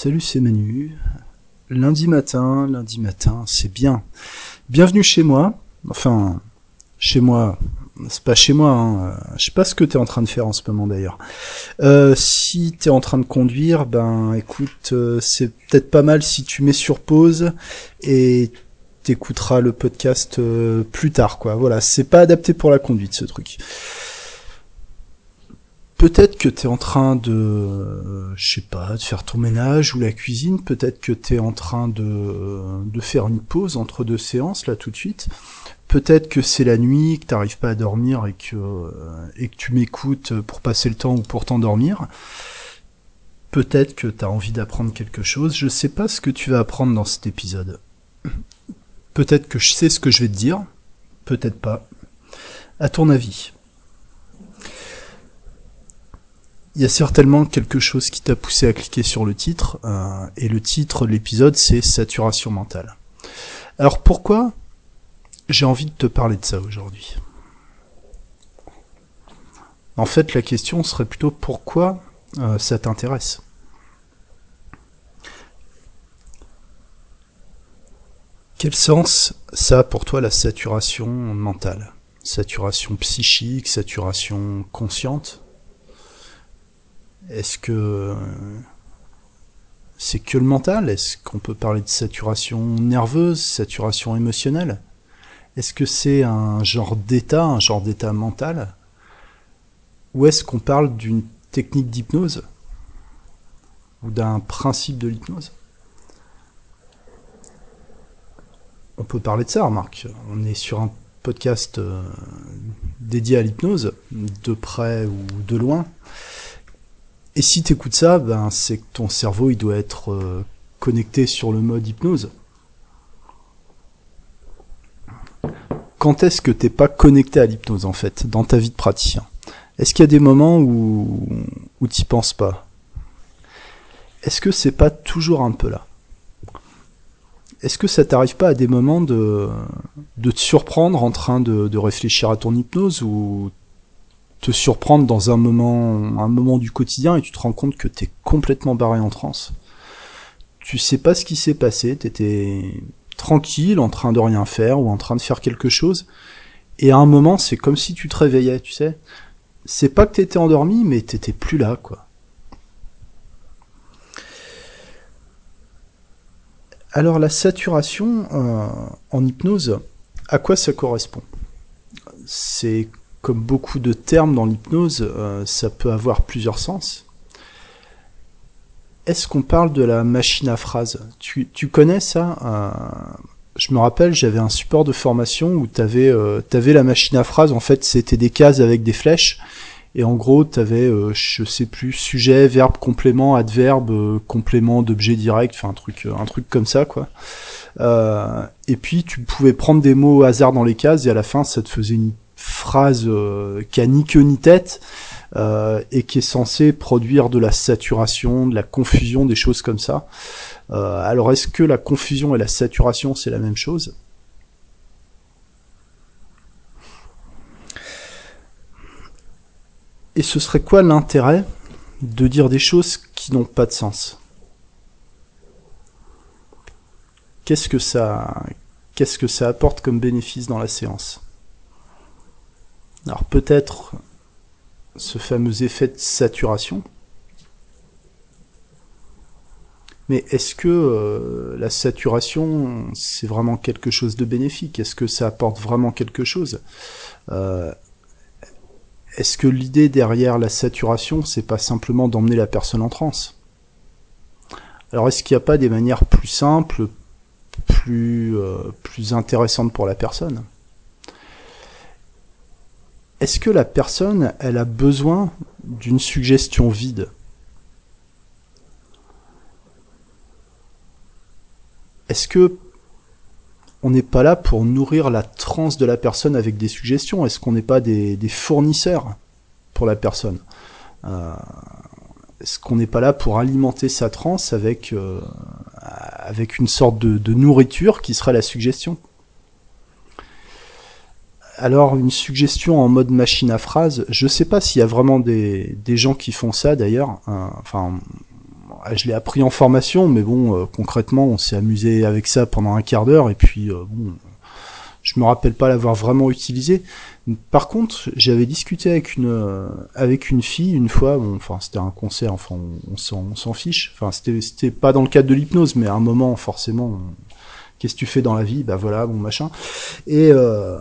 Salut, c'est Manu. Lundi matin, lundi matin, c'est bien. Bienvenue chez moi. Enfin, chez moi. C'est pas chez moi. Hein. Je sais pas ce que t'es en train de faire en ce moment d'ailleurs. Euh, si t'es en train de conduire, ben écoute, euh, c'est peut-être pas mal si tu mets sur pause et t'écouteras le podcast euh, plus tard, quoi. Voilà, c'est pas adapté pour la conduite ce truc. Peut-être que tu es en train de, je sais pas, de faire ton ménage ou la cuisine. Peut-être que tu es en train de, de faire une pause entre deux séances là tout de suite. Peut-être que c'est la nuit, que t'arrives pas à dormir et que et que tu m'écoutes pour passer le temps ou pour t'endormir. Peut-être que tu as envie d'apprendre quelque chose. Je sais pas ce que tu vas apprendre dans cet épisode. Peut-être que je sais ce que je vais te dire. Peut-être pas. À ton avis. Il y a certainement quelque chose qui t'a poussé à cliquer sur le titre, euh, et le titre de l'épisode c'est Saturation mentale. Alors pourquoi j'ai envie de te parler de ça aujourd'hui? En fait la question serait plutôt pourquoi euh, ça t'intéresse? Quel sens ça a pour toi la saturation mentale? Saturation psychique, saturation consciente? Est-ce que c'est que le mental? Est-ce qu'on peut parler de saturation nerveuse, saturation émotionnelle? Est-ce que c'est un genre d'état, un genre d'état mental? Ou est-ce qu'on parle d'une technique d'hypnose? Ou d'un principe de l'hypnose? On peut parler de ça, remarque. On est sur un podcast euh, dédié à l'hypnose, de près ou de loin. Et si tu écoutes ça, ben, c'est que ton cerveau il doit être euh, connecté sur le mode hypnose. Quand est-ce que t'es pas connecté à l'hypnose en fait, dans ta vie de praticien? Est-ce qu'il y a des moments où, où t'y penses pas? Est-ce que c'est pas toujours un peu là? Est-ce que ça t'arrive pas à des moments de, de te surprendre en train de, de réfléchir à ton hypnose ou te surprendre dans un moment, un moment du quotidien et tu te rends compte que t'es complètement barré en transe. Tu sais pas ce qui s'est passé, t'étais tranquille, en train de rien faire ou en train de faire quelque chose, et à un moment c'est comme si tu te réveillais, tu sais. C'est pas que t'étais endormi, mais t'étais plus là, quoi. Alors la saturation euh, en hypnose, à quoi ça correspond? C'est beaucoup de termes dans l'hypnose, euh, ça peut avoir plusieurs sens. Est-ce qu'on parle de la machine à phrase tu, connais ça euh, Je me rappelle, j'avais un support de formation où tu avais, euh, la machine à phrase, en fait c'était des cases avec des flèches, et en gros tu je sais plus, sujet, verbe, complément, adverbe, complément d'objet direct, enfin un truc, un truc comme ça quoi. et puis tu pouvais prendre des mots au hasard dans les cases et à la fin ça te faisait une phrase euh, qui a ni queue ni tête euh, et qui est censée produire de la saturation, de la confusion, des choses comme ça. Euh, alors est-ce que la confusion et la saturation c'est la même chose? Et ce serait quoi l'intérêt de dire des choses qui n'ont pas de sens? Qu'est-ce que ça qu'est-ce que ça apporte comme bénéfice dans la séance? Alors peut-être ce fameux effet de saturation. Mais est-ce que euh, la saturation, c'est vraiment quelque chose de bénéfique? Est-ce que ça apporte vraiment quelque chose? Euh, Est-ce que l'idée derrière la saturation, c'est pas simplement d'emmener la personne en transe? Alors est-ce qu'il n'y a pas des manières plus simples, plus, euh, plus intéressantes pour la personne? Est-ce que la personne, elle a besoin d'une suggestion vide? Est-ce que on n'est pas là pour nourrir la transe de la personne avec des suggestions? Est-ce qu'on n'est pas des, fournisseurs pour la personne? Euh, Est-ce qu'on n'est pas là pour alimenter sa transe avec, euh, avec une sorte de nourriture qui serait la suggestion? Alors une suggestion en mode machine à phrase, je sais pas s'il y a vraiment des, gens qui font ça d'ailleurs. Euh, enfin, je l'ai appris en formation, mais bon, concrètement, on s'est amusé avec ça pendant un quart d'heure, et puis bon, je me rappelle pas l'avoir vraiment utilisé. Par contre, j'avais discuté avec une avec une fille une fois. Bon, enfin, c'était un concert. Enfin, on, on s'en fiche. Enfin, c'était c'était pas dans le cadre de l'hypnose, mais à un moment, forcément, qu'est-ce que tu fais dans la vie? Bah voilà, bon machin. Et euh,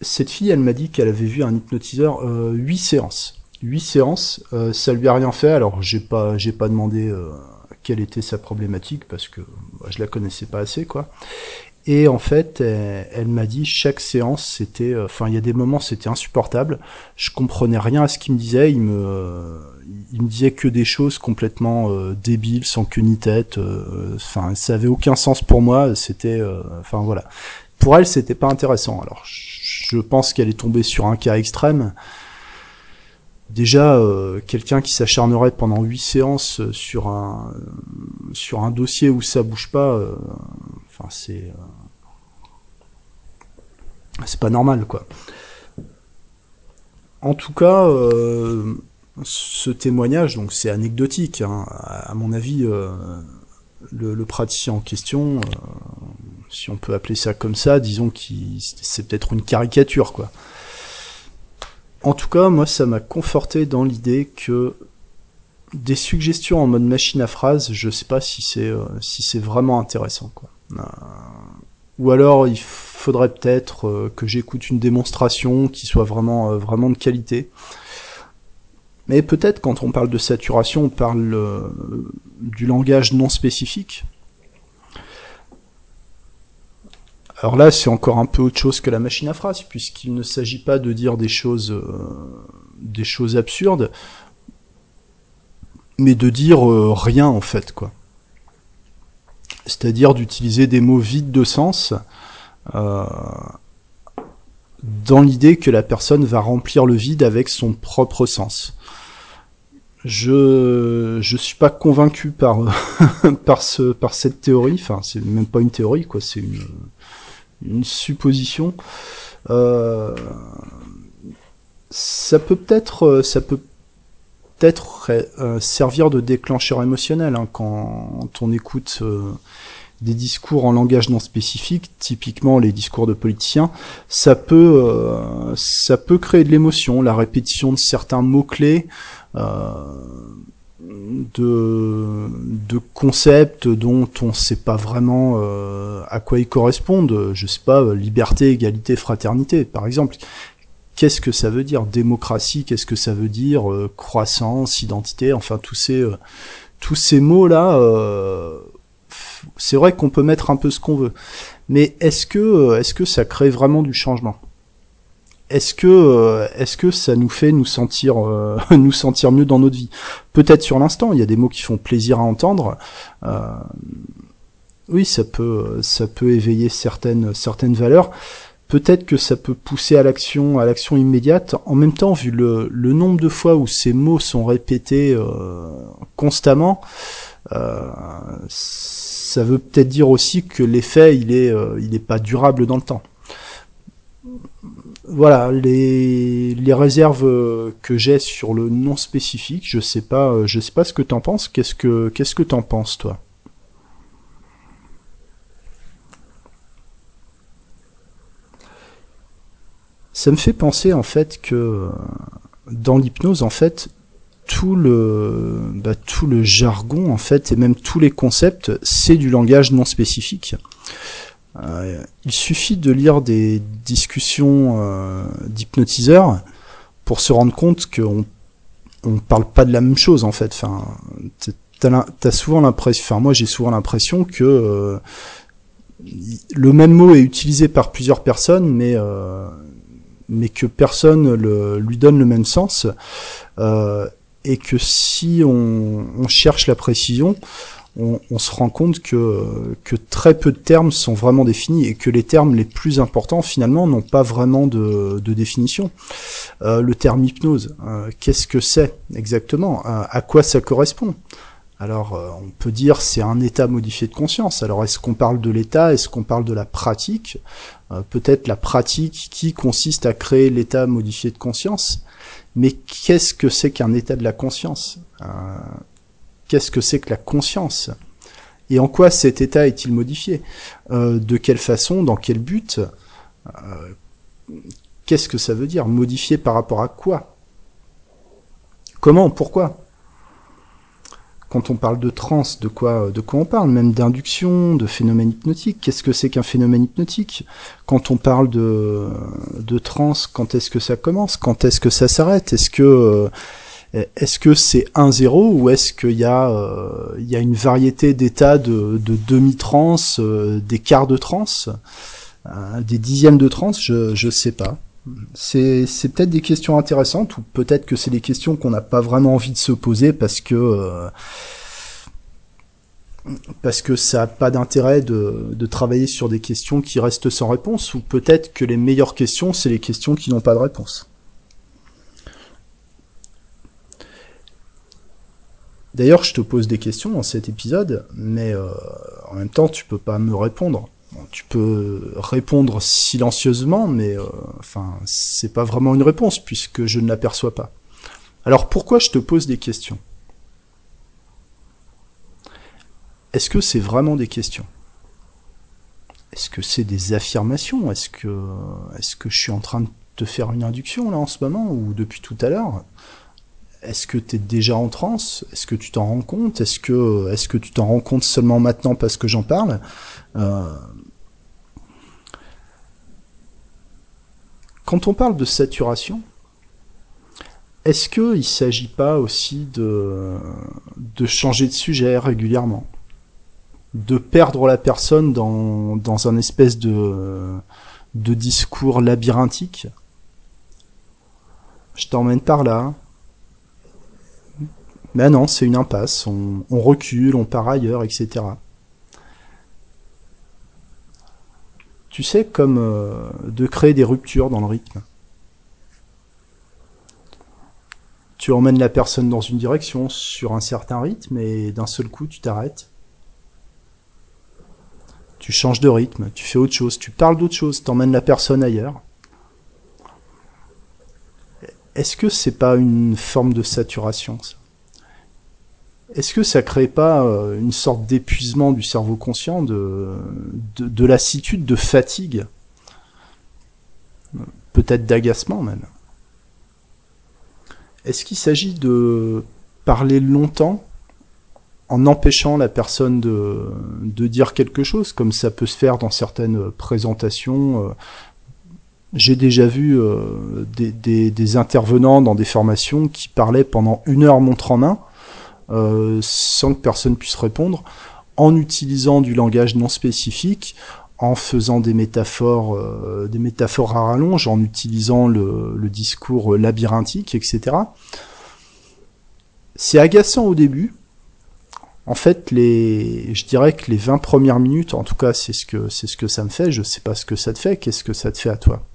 cette fille, elle m'a dit qu'elle avait vu un hypnotiseur euh, huit séances. Huit séances, euh, ça lui a rien fait. Alors j'ai pas j'ai pas demandé euh, quelle était sa problématique parce que bah, je la connaissais pas assez quoi. Et en fait, elle, m'a dit chaque séance, c'était, euh, enfin, il y a des moments, c'était insupportable. Je comprenais rien à ce qu'il me disait. Il me, il me disait que des choses complètement euh, débiles, sans queue ni tête. Euh, enfin, ça avait aucun sens pour moi. C'était, enfin voilà. Pour elle, c'était pas intéressant. Alors, pense qu'elle est tombée sur un cas extrême. Déjà, quelqu'un qui s'acharnerait pendant huit séances sur un sur un dossier où ça bouge pas, enfin c'est c'est pas normal, quoi. En tout cas, euh, ce témoignage, donc c'est anecdotique, hein, à mon avis, euh, le, praticien en question, euh, si on peut appeler ça comme ça, disons que c'est peut-être une caricature, quoi. En tout cas, moi, ça m'a conforté dans l'idée que des suggestions en mode machine à phrase, je sais pas si c'est si c'est vraiment intéressant, quoi. ou alors il faudrait peut-être euh, que j'écoute une démonstration qui soit vraiment, euh, vraiment de qualité. Mais peut-être quand on parle de saturation, on parle euh, du langage non spécifique. Alors là, c'est encore un peu autre chose que la machine à phrase, puisqu'il ne s'agit pas de dire des choses, des choses absurdes, mais de dire rien en fait, quoi. C'est-à-dire d'utiliser des mots vides de sens euh, dans l'idée que la personne va remplir le vide avec son propre sens. Je je suis pas convaincu par par ce par cette théorie. Enfin, c'est même pas une théorie quoi. C'est une une supposition. Euh, ça peut peut-être ça peut peut-être euh, servir de déclencheur émotionnel hein, quand on écoute euh, des discours en langage non spécifique, typiquement les discours de politiciens, ça peut, euh, ça peut créer de l'émotion, la répétition de certains mots-clés, euh, de, concepts dont on ne sait pas vraiment euh, à quoi ils correspondent. Je sais pas, liberté, égalité, fraternité, par exemple. Qu'est-ce que ça veut dire? Démocratie, qu'est-ce que ça veut dire? Croissance, identité, enfin tous ces, ces mots-là c'est vrai qu'on peut mettre un peu ce qu'on veut, mais euh, est-ce que ça crée vraiment du changement? Est-ce que euh, est-ce que ça nous fait nous sentir euh, nous sentir mieux dans notre vie? Peut-être sur l'instant, il y a des mots qui font plaisir à entendre. oui, ça peut ça peut éveiller certaines certaines valeurs. Peut-être que ça peut pousser à l'action, à l'action immédiate. En même temps, vu le, nombre de fois où ces mots sont répétés constamment, euh, ça veut peut-être dire aussi que l'effet il est euh, il est pas durable dans le temps. Voilà les, réserves que j'ai sur le non spécifique. Je sais pas euh, je sais pas ce que t'en penses. Qu'est-ce que qu'est-ce que t'en penses toi? Ça me fait penser en fait que dans l'hypnose en fait tout le bah, tout le jargon en fait et même tous les concepts c'est du langage non spécifique. Il suffit de lire des discussions euh, d'hypnotiseurs pour se rendre compte qu'on on parle pas de la même chose en fait. T'as souvent l'impression, enfin moi j'ai souvent l'impression que euh, le même mot est utilisé par plusieurs personnes, mais euh, que personne lui donne le même sens. Et que si on, cherche la précision, on, se rend compte que, très peu de termes sont vraiment définis et que les termes les plus importants finalement n'ont pas vraiment de, définition. Euh, le terme hypnose, euh, qu'est-ce que c'est exactement? À quoi ça correspond? Alors, euh, on peut dire c'est un état modifié de conscience. Alors, est-ce qu'on parle de l'état? Est-ce qu'on parle de la pratique? Peut-être la pratique qui consiste à créer l'état modifié de conscience. Mais qu'est-ce que c'est qu'un état de la conscience? Euh, qu'est-ce que c'est que la conscience Et en quoi cet état est-il modifié euh, De quelle façon Dans quel but Qu'est-ce que ça veut dire Modifié par rapport à quoi Comment Pourquoi? Quand on parle de trans, de quoi, de quoi on parle? Même d'induction, de phénomène hypnotique. Qu'est-ce que c'est qu'un phénomène hypnotique? Quand on parle de, de trans, quand est-ce que ça commence? Quand est-ce que ça s'arrête? Est-ce que euh, est-ce que c'est 1-0 ou est-ce qu'il y a euh, y a une variété d'états de, de demi-trans, euh, des quarts de trans, des dixièmes de trans Je je sais pas. C'est peut-être des questions intéressantes ou peut-être que c'est des questions qu'on n'a pas vraiment envie de se poser parce que parce que ça n'a pas d'intérêt de, de, travailler sur des questions qui restent sans réponse, ou peut-être que les meilleures questions, c'est les questions qui n'ont pas de réponse. D'ailleurs, je te pose des questions dans cet épisode, mais euh, en même temps, tu peux pas me répondre. tu peux répondre silencieusement, mais euh, enfin, c'est pas vraiment une réponse puisque je ne l'aperçois pas. Alors pourquoi je te pose des questions? Est-ce que c'est vraiment des questions? Est-ce que c'est des affirmations? Est-ce que, est-ce que je suis en train de te faire une induction là en ce moment ou depuis tout à l'heure? Est-ce que tu es déjà en transe? Est-ce que tu t'en rends compte? Est-ce que, tu t'en rends compte seulement maintenant parce que j'en parle? Euh, Quand on parle de saturation, est-ce qu'il ne s'agit pas aussi de, changer de sujet régulièrement? De perdre la personne dans, un espèce de discours labyrinthique? Je t'emmène par là. Mais non, c'est une impasse. On, recule, on part ailleurs, etc. Tu sais, comme euh, de créer des ruptures dans le rythme. Tu emmènes la personne dans une direction sur un certain rythme et d'un seul coup tu t'arrêtes tu changes de rythme, tu fais autre chose, tu parles d'autre chose, t'emmènes la personne ailleurs. Est-ce que c'est pas une forme de saturation ça? Est-ce que ça crée pas euh, une sorte d'épuisement du cerveau conscient, de, de, de lassitude, de fatigue? Peut-être d'agacement même. Est-ce qu'il s'agit de parler longtemps en empêchant la personne de, dire quelque chose, comme ça peut se faire dans certaines présentations. Euh, j'ai déjà vu euh, des, intervenants dans des formations qui parlaient pendant une heure montre en main, euh, sans que personne puisse répondre, en utilisant du langage non spécifique, en faisant des métaphores, des métaphores à rallonge, en utilisant le, le discours labyrinthique, etc. C'est agaçant au début, en fait, les, je dirais que les 20 premières minutes, en tout cas, c'est ce que, c'est ce que ça me fait. Je sais pas ce que ça te fait. Qu'est-ce que ça te fait à toi?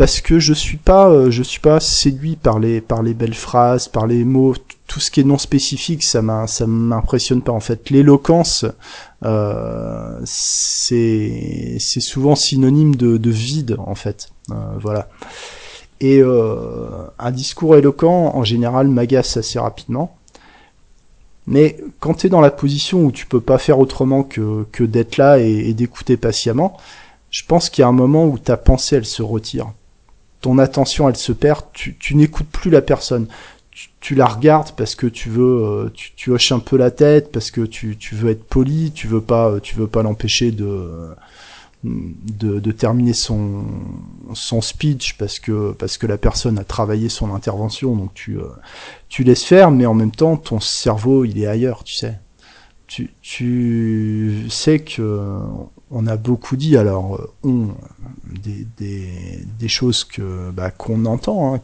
Parce que je suis pas, euh, je suis pas séduit par les, par les belles phrases, par les mots, tout ce qui est non spécifique, ça m'a, ça m'impressionne pas en fait. L'éloquence, euh, c'est, c'est souvent synonyme de, de vide en fait. Euh, voilà. Et euh, un discours éloquent, en général, m'agace assez rapidement. Mais quand tu es dans la position où tu peux pas faire autrement que, que d'être là et, d'écouter patiemment, je pense qu'il y a un moment où ta pensée, elle se retire. Ton attention, elle se perd, tu, tu n'écoutes plus la personne. Tu, la regardes parce que tu veux, euh, tu, tu hoches un peu la tête, parce que tu, tu veux être poli, tu veux pas, tu veux pas l'empêcher de, de, de, terminer son, son speech parce que, parce que la personne a travaillé son intervention, donc tu, euh, tu laisses faire, mais en même temps, ton cerveau, il est ailleurs, tu sais. Tu, tu sais que on a beaucoup dit, alors euh, on, des, des, des choses que bah, qu'on entend, hein,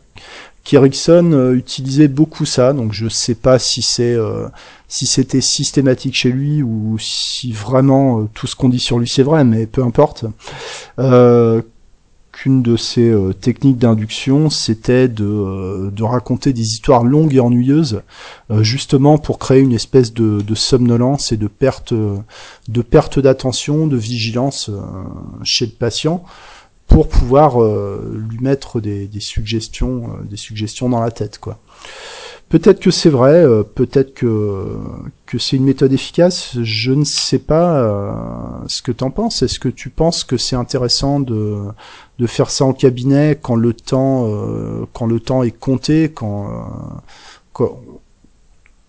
euh, utilisait beaucoup ça, donc je sais pas si c'est euh, si c'était systématique chez lui ou si vraiment euh, tout ce qu'on dit sur lui c'est vrai, mais peu importe. Qu'une de ses techniques d'induction, c'était de, de raconter des histoires longues et ennuyeuses, justement pour créer une espèce de, de somnolence et de perte de perte d'attention, de vigilance chez le patient pour pouvoir lui mettre des, des suggestions, des suggestions dans la tête, quoi. Peut-être que c'est vrai, euh, peut-être que, que c'est une méthode efficace, je ne sais pas euh, ce que tu en penses. Est-ce que tu penses que c'est intéressant de, de faire ça en cabinet quand le temps, euh, quand le temps est compté, quand,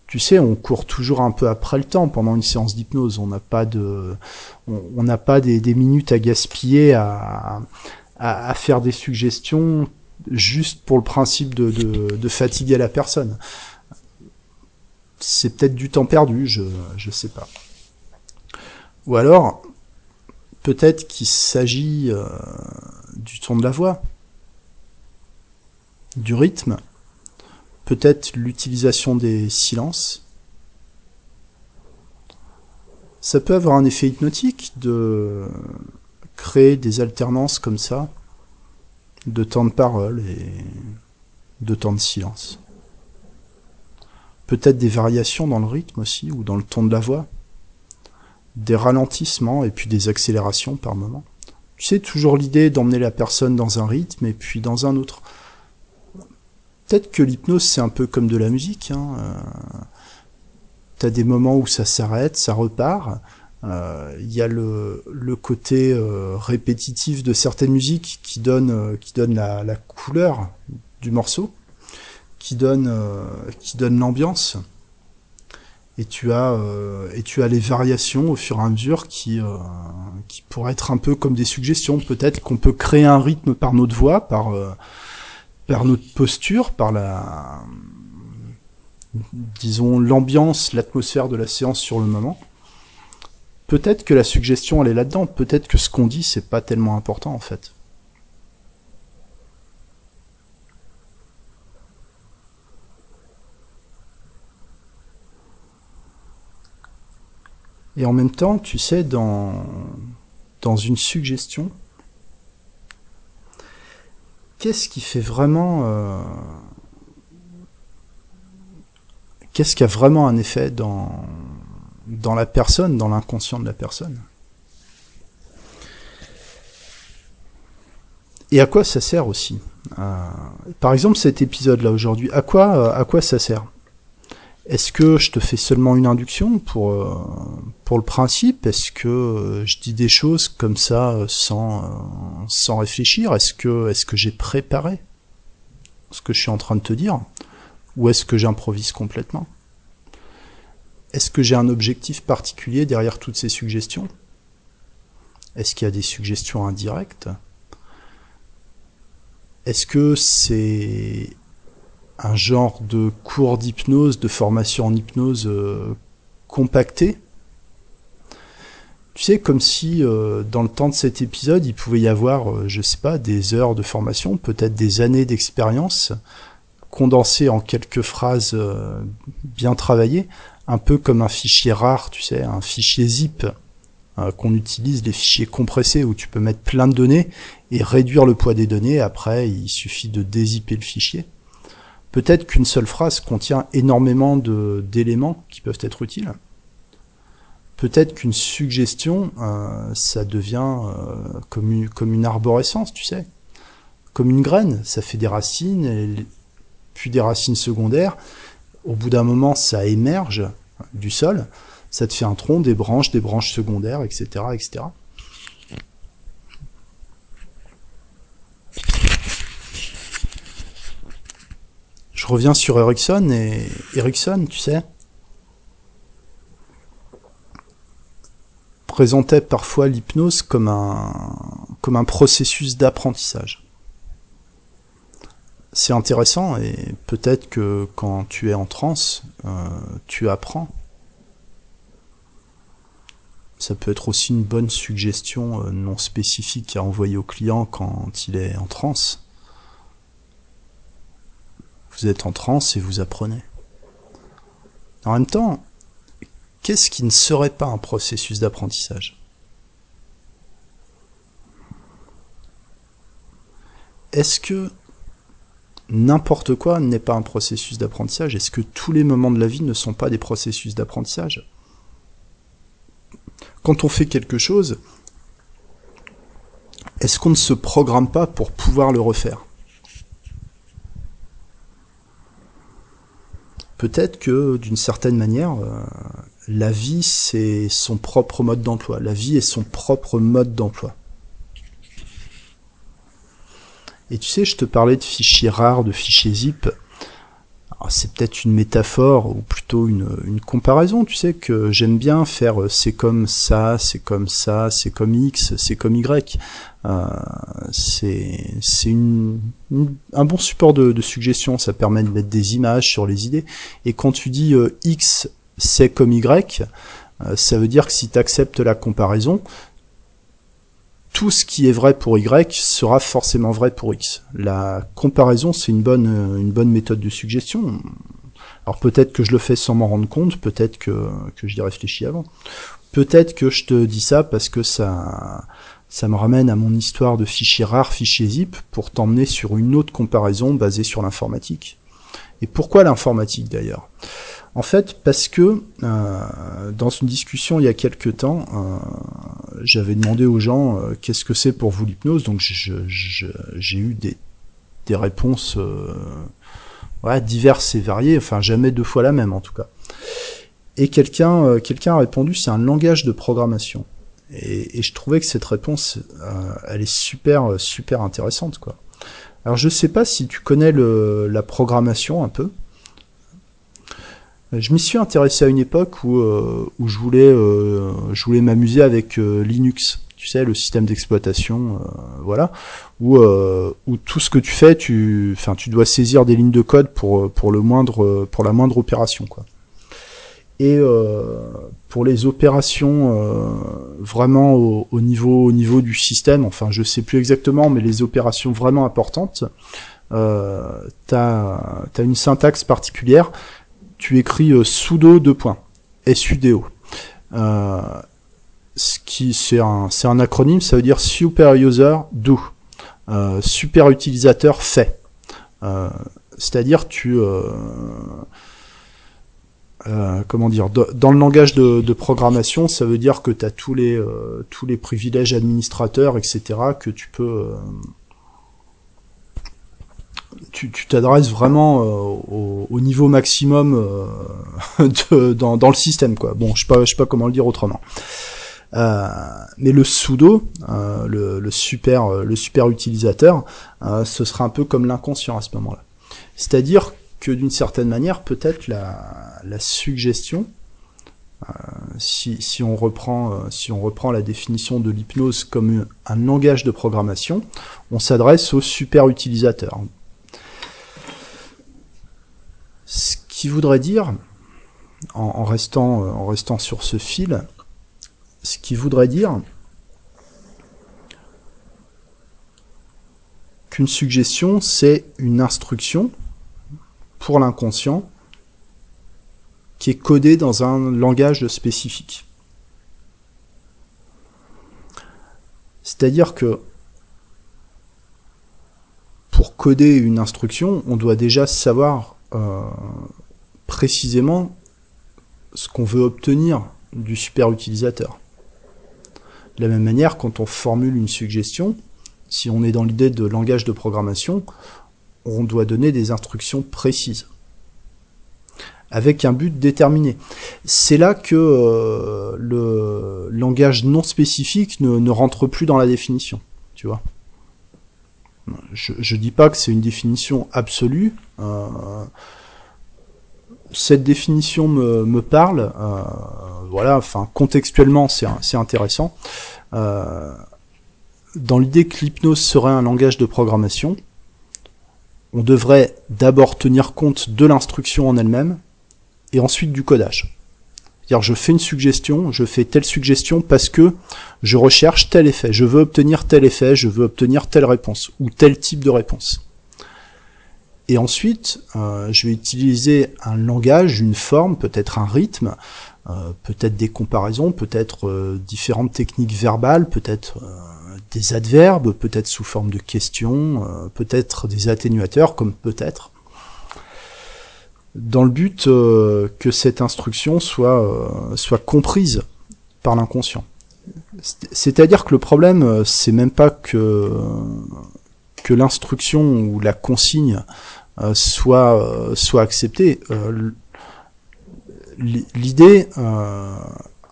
tu sais, on court toujours un peu après le temps pendant une séance d'hypnose. On n'a pas de, on n'a pas des, minutes à gaspiller à, à, faire des suggestions juste pour le principe de, fatiguer la personne. C'est peut-être du temps perdu, je ne sais pas. Ou alors, peut-être qu'il s'agit euh, du ton de la voix, du rythme, peut-être l'utilisation des silences. Ça peut avoir un effet hypnotique de créer des alternances comme ça de temps de parole et de temps de silence. Peut-être des variations dans le rythme aussi, ou dans le ton de la voix. Des ralentissements et puis des accélérations par moment. Tu sais, toujours l'idée d'emmener la personne dans un rythme et puis dans un autre. Peut-être que l'hypnose, c'est un peu comme de la musique. Hein. Euh, T'as des moments où ça s'arrête, ça repart. Euh, il y a le, côté euh, répétitif de certaines musiques qui donne, euh, qui donne la, couleur du morceau, qui donne, donne l'ambiance. Et tu as et tu as les variations au fur et à mesure qui qui pourraient être un peu comme des suggestions. Peut-être qu'on peut créer un rythme par notre voix, par par notre posture, par la disons l'ambiance, l'atmosphère de la séance sur le moment peut-être que la suggestion elle est là-dedans, peut-être que ce qu'on dit c'est pas tellement important en fait. Et en même temps, tu sais, dans, une suggestion, qu'est-ce qui fait vraiment... Euh, qu'est-ce qui a vraiment un effet dans, dans la personne, dans l'inconscient de la personne. Et à quoi ça sert aussi euh, Par exemple, cet épisode-là aujourd'hui, à quoi, euh, à quoi ça sert? Est-ce que je te fais seulement une induction pour, euh, pour le principe? Est-ce que je dis des choses comme ça sans, sans réfléchir? Est-ce que, est-ce que j'ai préparé ce que je suis en train de te dire? Ou est-ce que j'improvise complètement? Est-ce que j'ai un objectif particulier derrière toutes ces suggestions? Est-ce qu'il y a des suggestions indirectes? Est-ce que c'est un genre de cours d'hypnose, de formation en hypnose euh, compacté? Tu sais, comme si euh, dans le temps de cet épisode, il pouvait y avoir, euh, je sais pas, des heures de formation, peut-être des années d'expérience, condensées en quelques phrases bien travaillées, un peu comme un fichier rare, tu sais, un fichier zip euh, qu'on utilise, les fichiers compressés où tu peux mettre plein de données et réduire le poids des données. Après, il suffit de dézipper le fichier. Peut-être qu'une seule phrase contient énormément d'éléments qui peuvent être utiles. Peut-être qu'une suggestion, euh, ça devient euh, comme, une, comme une arborescence, tu sais, comme une graine. Ça fait des racines, puis des racines secondaires, au bout d'un moment, ça émerge du sol, ça te fait un tronc, des branches, des branches secondaires, etc., etc. Je reviens sur Erickson et Erickson, tu sais, présentait parfois l'hypnose comme un, comme un processus d'apprentissage c'est intéressant et peut-être que quand tu es en transe, euh, tu apprends. Ça peut être aussi une bonne suggestion euh, non spécifique à envoyer au client quand il est en transe. Vous êtes en transe et vous apprenez. En même temps, qu'est-ce qui ne serait pas un processus d'apprentissage? Est-ce que n'importe quoi n'est pas un processus d'apprentissage Est-ce que tous les moments de la vie ne sont pas des processus d'apprentissage? Quand on fait quelque chose, est-ce qu'on ne se programme pas pour pouvoir le refaire? Peut-être que d'une certaine manière, euh, la vie c'est son propre mode d'emploi. La vie est son propre mode d'emploi. Et tu sais, je te parlais de fichiers rares, de fichiers zip c'est peut-être une métaphore ou plutôt une, comparaison, tu sais, que j'aime bien faire euh, c'est comme ça, c'est comme ça, c'est comme X, c'est comme Y. Euh, c'est un bon support de, de, suggestion, ça permet de mettre des images sur les idées. Et quand tu dis euh, X c'est comme Y, euh, ça veut dire que si tu acceptes la comparaison, tout ce qui est vrai pour Y sera forcément vrai pour X. La comparaison, c'est une bonne, une bonne méthode de suggestion. Alors peut-être que je le fais sans m'en rendre compte, peut-être que, que j'y réfléchis avant. Peut-être que je te dis ça parce que ça, ça me ramène à mon histoire de fichier rare, fichier zip, pour t'emmener sur une autre comparaison basée sur l'informatique. Et pourquoi l'informatique d'ailleurs? En fait, parce que euh, dans une discussion il y a quelques temps, euh, j'avais demandé aux gens euh, qu'est-ce que c'est pour vous l'hypnose, donc j'ai eu des, des réponses diverses et variées, enfin jamais deux fois la même en tout cas. Et quelqu'un a répondu c'est un langage de programmation. Et, je trouvais que cette réponse, elle est super super intéressante quoi. Alors je sais pas si tu connais la programmation un peu. Je m'y suis intéressé à une époque où, euh, où je voulais, euh, je voulais m'amuser avec euh, Linux, tu sais, le système d'exploitation, voilà, où, où tout ce que tu fais, tu, enfin, tu dois saisir des lignes de code pour, pour le moindre, pour la moindre opération, quoi. Et pour les opérations vraiment au, au, niveau, au niveau du système, enfin, je sais plus exactement, mais les opérations vraiment importantes, euh, t'as as une syntaxe particulière tu écris euh, sudo deux points, sudo. Euh, ce qui c'est un un acronyme, ça veut dire super user do, euh, super utilisateur fait. C'est-à-dire tu comment dire dans le langage de, de, programmation, ça veut dire que tu as tous les tous les privilèges administrateurs, etc. que tu peux tu t'adresses vraiment euh, au, niveau maximum euh, dans, le système quoi. Bon, je sais pas, sais pas comment le dire autrement. Euh, mais le sudo, le, le, super, le super utilisateur, ce sera un peu comme l'inconscient à ce moment-là. C'est-à-dire que d'une certaine manière, peut-être la, la suggestion, si, si, on reprend, si on reprend la définition de l'hypnose comme un langage de programmation, on s'adresse au super utilisateur. Ce qui voudrait dire, en, restant, euh, en restant sur ce fil, ce qui voudrait dire qu'une suggestion, c'est une instruction pour l'inconscient qui est codée dans un langage spécifique. C'est-à-dire que pour coder une instruction, on doit déjà savoir précisément ce qu'on veut obtenir du super utilisateur. De la même manière, quand on formule une suggestion, si on est dans l'idée de langage de programmation, on doit donner des instructions précises avec un but déterminé. C'est là que euh, le langage non spécifique ne, ne, rentre plus dans la définition, tu vois. Je, je dis pas que c'est une définition absolue. Euh, cette définition me, parle. Euh, voilà, enfin contextuellement c'est intéressant. Euh, dans l'idée que l'hypnose serait un langage de programmation, on devrait d'abord tenir compte de l'instruction en elle-même et ensuite du codage. C'est-à-dire je fais une suggestion, je fais telle suggestion parce que je recherche tel effet, je veux obtenir tel effet, je veux obtenir telle réponse ou tel type de réponse. Et ensuite, euh, je vais utiliser un langage, une forme, peut-être un rythme, euh, peut-être des comparaisons, peut-être euh, différentes techniques verbales, peut-être des adverbes, peut-être sous forme de questions, peut-être des atténuateurs, comme peut-être dans le but euh, que cette instruction soit, euh, soit comprise par l'inconscient. C'est-à-dire que le problème, euh, c'est même pas que que l'instruction ou la consigne euh, soit euh, soit acceptée. L'idée,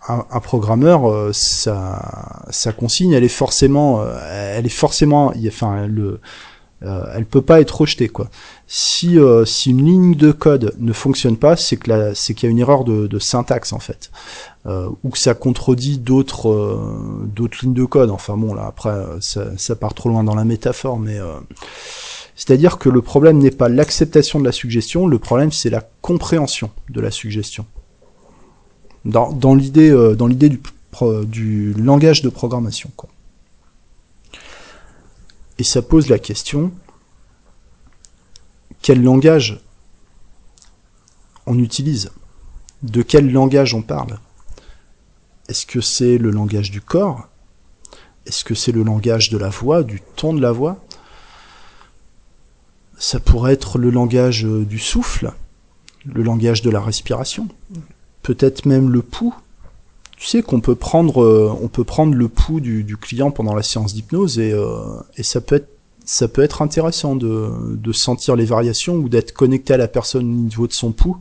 un, programmeur, sa, sa consigne, elle est forcément, elle est forcément, enfin, le, elle peut pas être rejetée, quoi si, euh, si une ligne de code ne fonctionne pas, c'est que c'est qu'il y a une erreur de, syntaxe en fait, euh, ou que ça contredit d'autres euh, d'autres lignes de code. Enfin bon là après ça, ça, part trop loin dans la métaphore, mais c'est-à-dire que le problème n'est pas l'acceptation de la suggestion, le problème c'est la compréhension de la suggestion. Dans, dans l'idée dans l'idée du, du langage de programmation quoi. Et ça pose la question quel langage on utilise, de quel langage on parle? Est-ce que c'est le langage du corps? Est-ce que c'est le langage de la voix, du ton de la voix? Ça pourrait être le langage du souffle, le langage de la respiration, peut-être même le pouls. Tu sais qu'on peut prendre, euh, on peut prendre le pouls du, client pendant la séance d'hypnose et, euh, et ça peut être ça peut être intéressant de, sentir les variations ou d'être connecté à la personne au niveau de son pouls.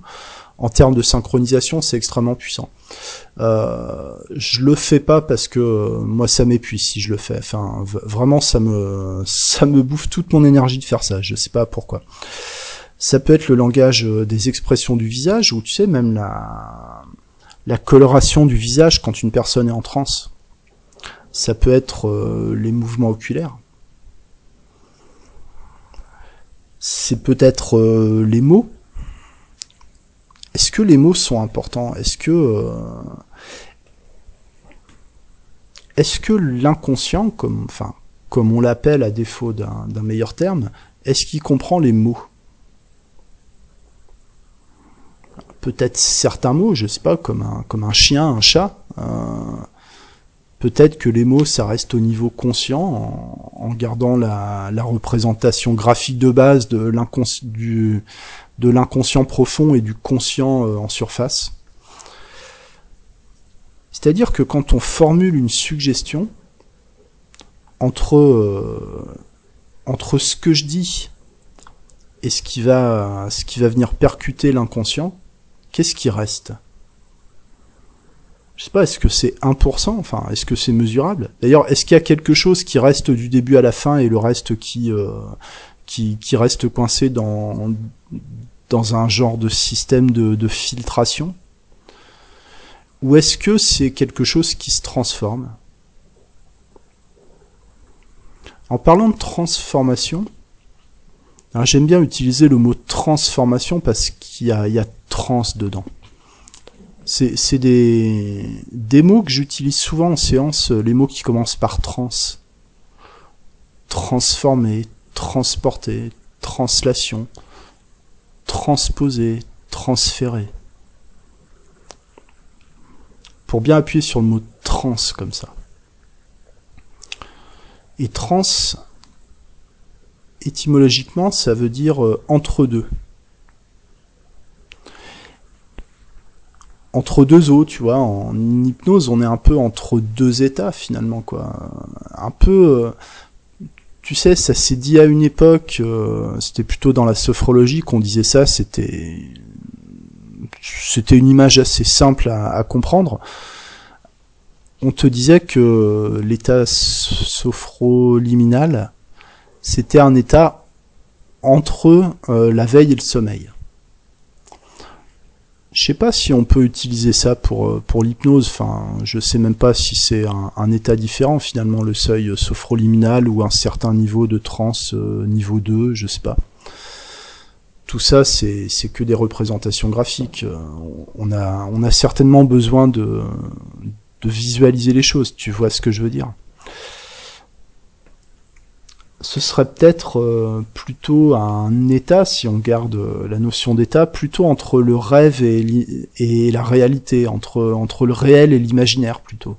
En termes de synchronisation, c'est extrêmement puissant. Euh, je le fais pas parce que moi ça m'épuise si je le fais. Enfin, vraiment ça me ça me bouffe toute mon énergie de faire ça. Je sais pas pourquoi. Ça peut être le langage euh, des expressions du visage ou tu sais même la la coloration du visage quand une personne est en transe. Ça peut être euh, les mouvements oculaires. c'est peut-être euh, les mots. Est-ce que les mots sont importants? Est-ce que euh, est-ce que l'inconscient, comme enfin comme on l'appelle à défaut d'un meilleur terme, est-ce qu'il comprend les mots? Peut-être certains mots, je sais pas, comme un chien, un chat. Euh, peut-être que les mots, ça reste au niveau conscient, en, gardant la, représentation graphique de base de l'inconscient profond et du conscient euh, en surface. C'est-à-dire que quand on formule une suggestion, entre, euh, ce que je dis et ce qui va venir percuter l'inconscient, qu'est-ce qui reste? Je sais pas, est-ce que c'est 1% Enfin, est-ce que c'est mesurable? D'ailleurs, est-ce qu'il y a quelque chose qui reste du début à la fin et le reste qui euh, qui, qui, reste coincé dans dans un genre de système de, de filtration? Ou est-ce que c'est quelque chose qui se transforme? En parlant de transformation, j'aime bien utiliser le mot transformation parce qu'il y a, trans dedans. C'est des, des mots que j'utilise souvent en séance, euh, les mots qui commencent par trans. Transformer, transporter, translation, transposer, transférer. Pour bien appuyer sur le mot trans comme ça. Et trans, étymologiquement, ça veut dire euh, entre deux. entre deux eaux, tu vois. En hypnose, on est un peu entre deux états finalement, quoi. Un peu, euh, tu sais, ça s'est dit à une époque. Euh, c'était plutôt dans la sophrologie qu'on disait ça. C'était, c'était une image assez simple à, comprendre. On te disait que l'état sophroliminal, c'était un état entre euh, la veille et le sommeil. Je sais pas si on peut utiliser ça pour euh, pour l'hypnose. Enfin, je sais même pas si c'est un, état différent finalement le seuil sophroliminal ou un certain niveau de transe euh, niveau 2, je sais pas. Tout ça, c'est que des représentations graphiques. On a on a certainement besoin de de visualiser les choses. Tu vois ce que je veux dire? Ce serait peut-être euh, plutôt un état, si on garde euh, la notion d'état, plutôt entre le rêve et, la réalité, entre, le réel et l'imaginaire plutôt.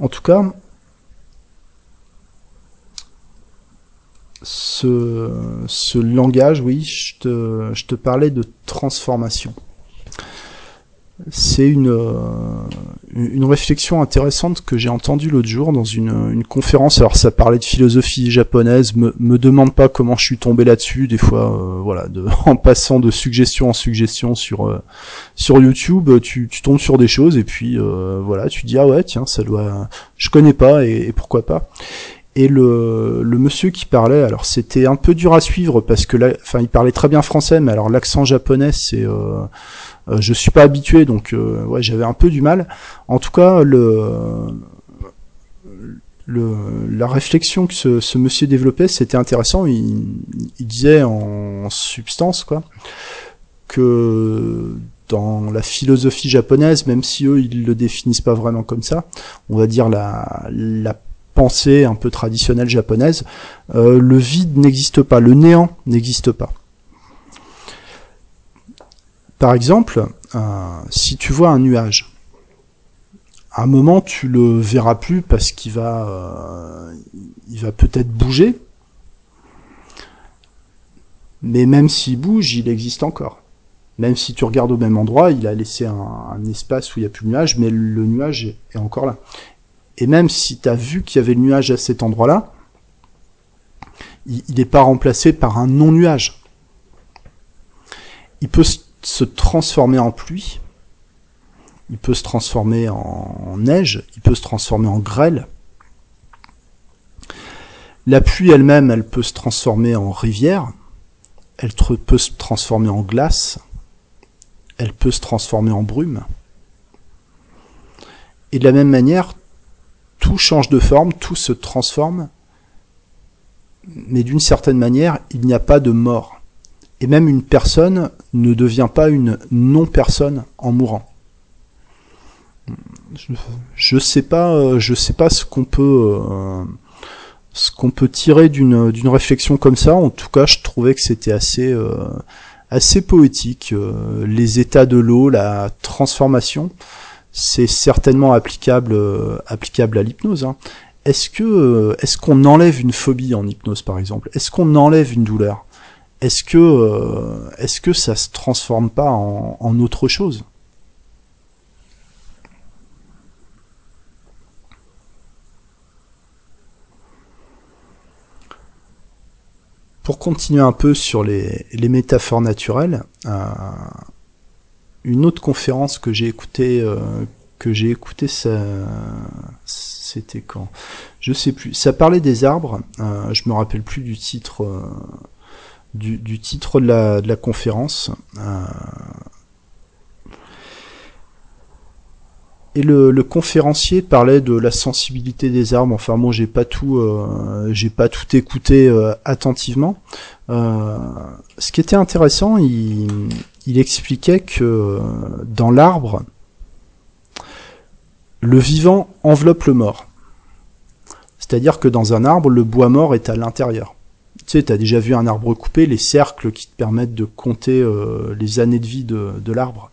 En tout cas, ce, ce langage, oui, je te, je te parlais de transformation. C'est une, euh, une réflexion intéressante que j'ai entendue l'autre jour dans une, une, conférence. Alors ça parlait de philosophie japonaise. Me, me demande pas comment je suis tombé là-dessus. Des fois, euh, voilà, de, en passant de suggestion en suggestion sur euh, sur YouTube, tu, tu, tombes sur des choses et puis voilà, tu dis ah ouais tiens ça doit, je connais pas et, et pourquoi pas. Et le, le, monsieur qui parlait, alors c'était un peu dur à suivre parce que là, enfin il parlait très bien français, mais alors l'accent japonais c'est euh, je suis pas habitué, donc euh, ouais, j'avais un peu du mal. En tout cas, le, le la réflexion que ce, ce monsieur développait, c'était intéressant. Il, il, disait en substance quoi que dans la philosophie japonaise, même si eux ils le définissent pas vraiment comme ça, on va dire la, la pensée un peu traditionnelle japonaise, euh, le vide n'existe pas, le néant n'existe pas. Par exemple, euh, si tu vois un nuage, à un moment tu le verras plus parce qu'il va, euh, il va peut-être bouger, mais même s'il bouge, il existe encore. Même si tu regardes au même endroit, il a laissé un, espace où il n'y a plus de nuage, mais le nuage est encore là. Et même si tu as vu qu'il y avait le nuage à cet endroit-là, il n'est pas remplacé par un non-nuage. Il peut se transformer en pluie, il peut se transformer en neige, il peut se transformer en grêle. La pluie elle-même, elle peut se transformer en rivière, elle peut se transformer en glace, elle peut se transformer en brume. Et de la même manière, tout change de forme, tout se transforme, mais d'une certaine manière, il n'y a pas de mort. Et même une personne ne devient pas une non-personne en mourant. Je, sais pas, euh, je sais pas ce qu'on peut, euh, ce qu'on peut tirer d'une d'une réflexion comme ça. En tout cas, je trouvais que c'était assez euh, assez poétique. les états de l'eau, la transformation, c'est certainement applicable applicable à l'hypnose. Hein. Est-ce que est-ce qu'on enlève une phobie en hypnose par exemple? Est-ce qu'on enlève une douleur? Est-ce que, euh, est-ce se transforme pas en, autre chose? Pour continuer un peu sur les, métaphores naturelles, euh, une autre conférence que j'ai écoutée, euh, que j'ai écouté, ça, c'était quand? Je sais plus. Ça parlait des arbres. je me rappelle plus du titre du, titre de la, conférence. Euh, et le, conférencier parlait de la sensibilité des arbres. Enfin bon, j'ai pas tout, euh, j'ai pas tout écouté euh, attentivement. ce qui était intéressant, il, expliquait que dans l'arbre, le vivant enveloppe le mort. C'est-à-dire que dans un arbre, le bois mort est à l'intérieur sais, t'as déjà vu un arbre coupé, les cercles qui te permettent de compter euh, les années de vie de, l'arbre.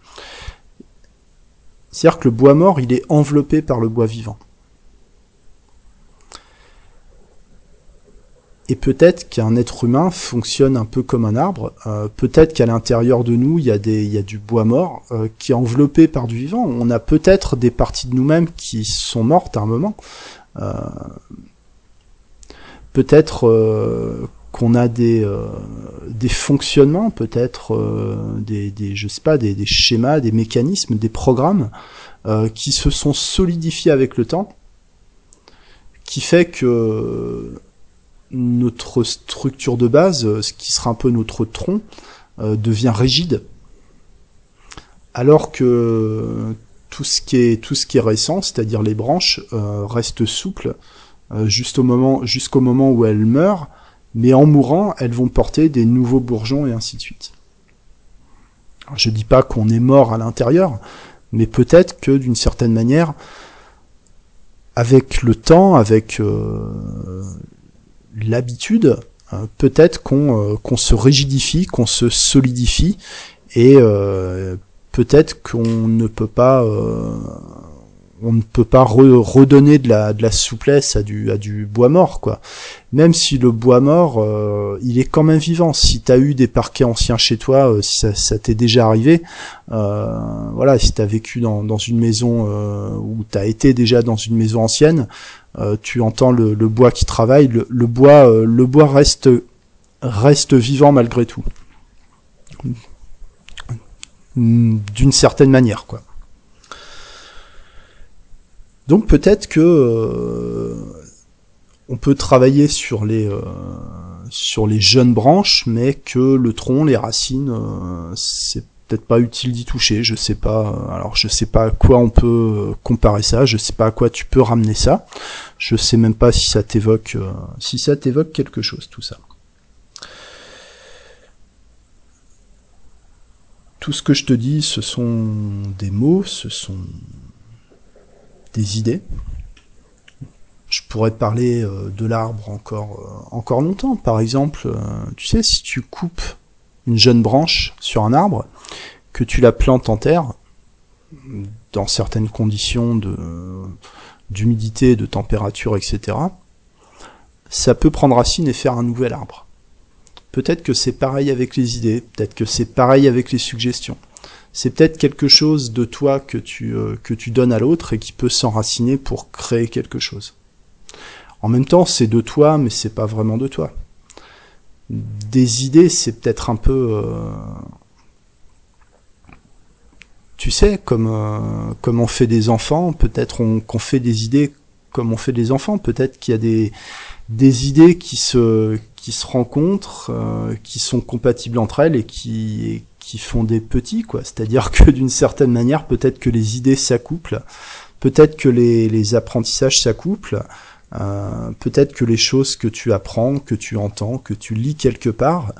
C'est-à-dire que le bois mort, il est enveloppé par le bois vivant. Et peut-être qu'un être humain fonctionne un peu comme un arbre. Euh, peut-être qu'à l'intérieur de nous, il y, a des, il y a du bois mort euh, qui est enveloppé par du vivant. On a peut-être des parties de nous-mêmes qui sont mortes à un moment. peut-être qu'on a des euh, des fonctionnements peut-être euh, des, des je sais pas des, schémas des mécanismes des programmes euh, qui se sont solidifiés avec le temps qui fait que notre structure de base ce qui sera un peu notre tronc devient rigide. Alors que tout ce qui est tout ce qui est récent c'est-à-dire les branches restent souples juste au moment jusqu'au moment où elles meurent mais en mourant, elles vont porter des nouveaux bourgeons et ainsi de suite. Je dis pas qu'on est mort à l'intérieur, mais peut-être que d'une certaine manière, avec le temps, avec euh, l'habitude, euh, peut-être euh, qu'on se rigidifie, qu'on se solidifie, et peut-être qu'on ne peut pas on ne peut pas redonner de la, de la souplesse à du, à du bois mort, quoi. Même si le bois mort, euh, il est quand même vivant. Si tu as eu des parquets anciens chez toi, euh, si ça, ça t'est déjà arrivé, euh, voilà, si tu as vécu dans, dans une maison ou tu as été déjà dans une maison ancienne, tu entends le, le, bois qui travaille, le, le bois, le bois reste, reste vivant malgré tout d'une certaine manière, quoi. Donc peut-être que euh, on peut travailler sur les euh, sur les jeunes branches, mais que le tronc, les racines, euh, c'est peut-être pas utile d'y toucher. Je sais pas. Alors je sais pas à quoi on peut comparer ça. Je sais pas à quoi tu peux ramener ça. Je sais même pas si ça t'évoque si ça t'évoque quelque chose tout ça. Tout ce que je te dis, ce sont des mots, ce sont des idées. Je pourrais te parler euh, de l'arbre encore, euh, encore longtemps. Par exemple, euh, tu sais, si tu coupes une jeune branche sur un arbre, que tu la plantes en terre, dans certaines conditions de d'humidité, de température, etc., ça peut prendre racine et faire un nouvel arbre. Peut-être que c'est pareil avec les idées, peut-être que c'est pareil avec les suggestions c'est peut-être quelque chose de toi que tu, euh, que tu donnes à l'autre et qui peut s'enraciner pour créer quelque chose. En même temps, c'est de toi, mais c'est pas vraiment de toi. Des idées, c'est peut-être un peu, euh, tu sais, comme euh, comme on fait des enfants, peut-être qu'on fait des idées comme on fait des enfants. Peut-être qu'il y a des des idées qui se qui se rencontrent, qui sont compatibles entre elles et qui qui font des petits, quoi. C'est-à-dire que d'une certaine manière, peut-être que les idées s'accouplent, peut-être que les, apprentissages s'accouplent, euh, peut-être que les choses que tu apprends, que tu entends, que tu lis quelque part,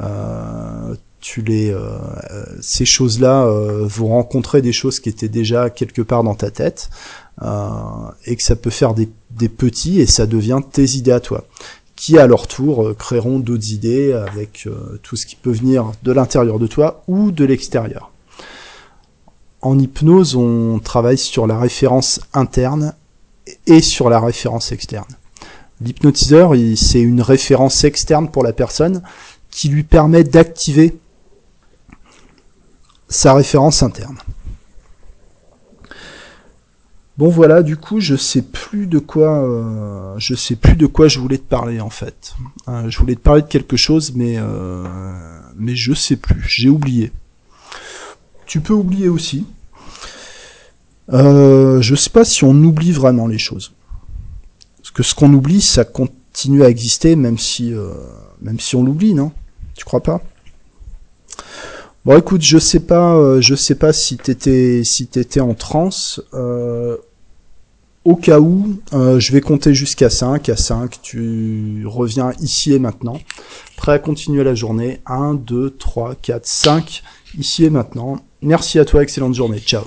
euh, tu les, euh, ces choses-là euh, vont rencontrer des choses qui étaient déjà quelque part dans ta tête, euh, et que ça peut faire des petits et ça devient tes idées à toi qui à leur tour euh, créeront d'autres idées avec euh, tout ce qui peut venir de l'intérieur de toi ou de l'extérieur. En hypnose, on travaille sur la référence interne et sur la référence externe. L'hypnotiseur, c'est une référence externe pour la personne qui lui permet d'activer sa référence interne. Bon voilà, du coup, je sais plus de quoi, euh, je sais plus de quoi je voulais te parler en fait. Euh, je voulais te parler de quelque chose, mais euh, mais je sais plus, j'ai oublié. Tu peux oublier aussi. Je sais pas si on oublie vraiment les choses, parce que ce qu'on oublie, ça continue à exister, même si même si on l'oublie, non? Tu crois pas? Bon, écoute, je sais pas, je sais pas si t'étais, si t'étais en transe. Au cas où, euh, je vais compter jusqu'à 5. À 5, tu reviens ici et maintenant. Prêt à continuer la journée. 1, 2, 3, 4, 5. Ici et maintenant. Merci à toi, excellente journée. Ciao.